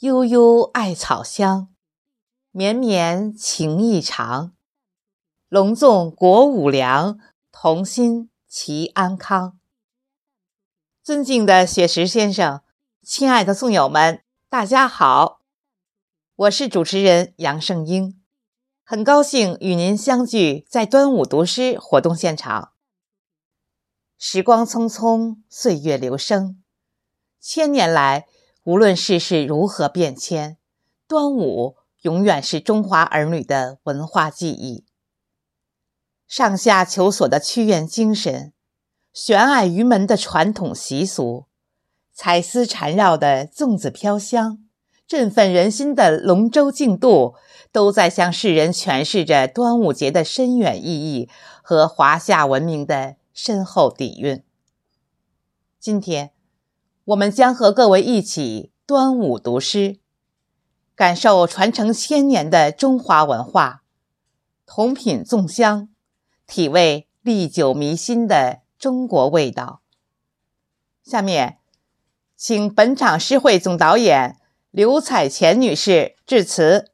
悠悠艾草香，绵绵情意长。隆重国五粮，同心齐安康。尊敬的雪石先生，亲爱的宋友们，大家好，我是主持人杨胜英，很高兴与您相聚在端午读诗活动现场。时光匆匆，岁月流声，千年来，无论世事如何变迁，端午永远是中华儿女的文化记忆。上下求索的屈原精神，悬爱于门的传统习俗，彩丝缠绕的粽子飘香，振奋人心的龙舟竞渡，都在向世人诠释着端午节的深远意义和华夏文明的深厚底蕴。今天，我们将和各位一起端午读诗，感受传承千年的中华文化，同品粽香。体味历久弥新的中国味道。下面，请本场诗会总导演刘彩乾女士致辞。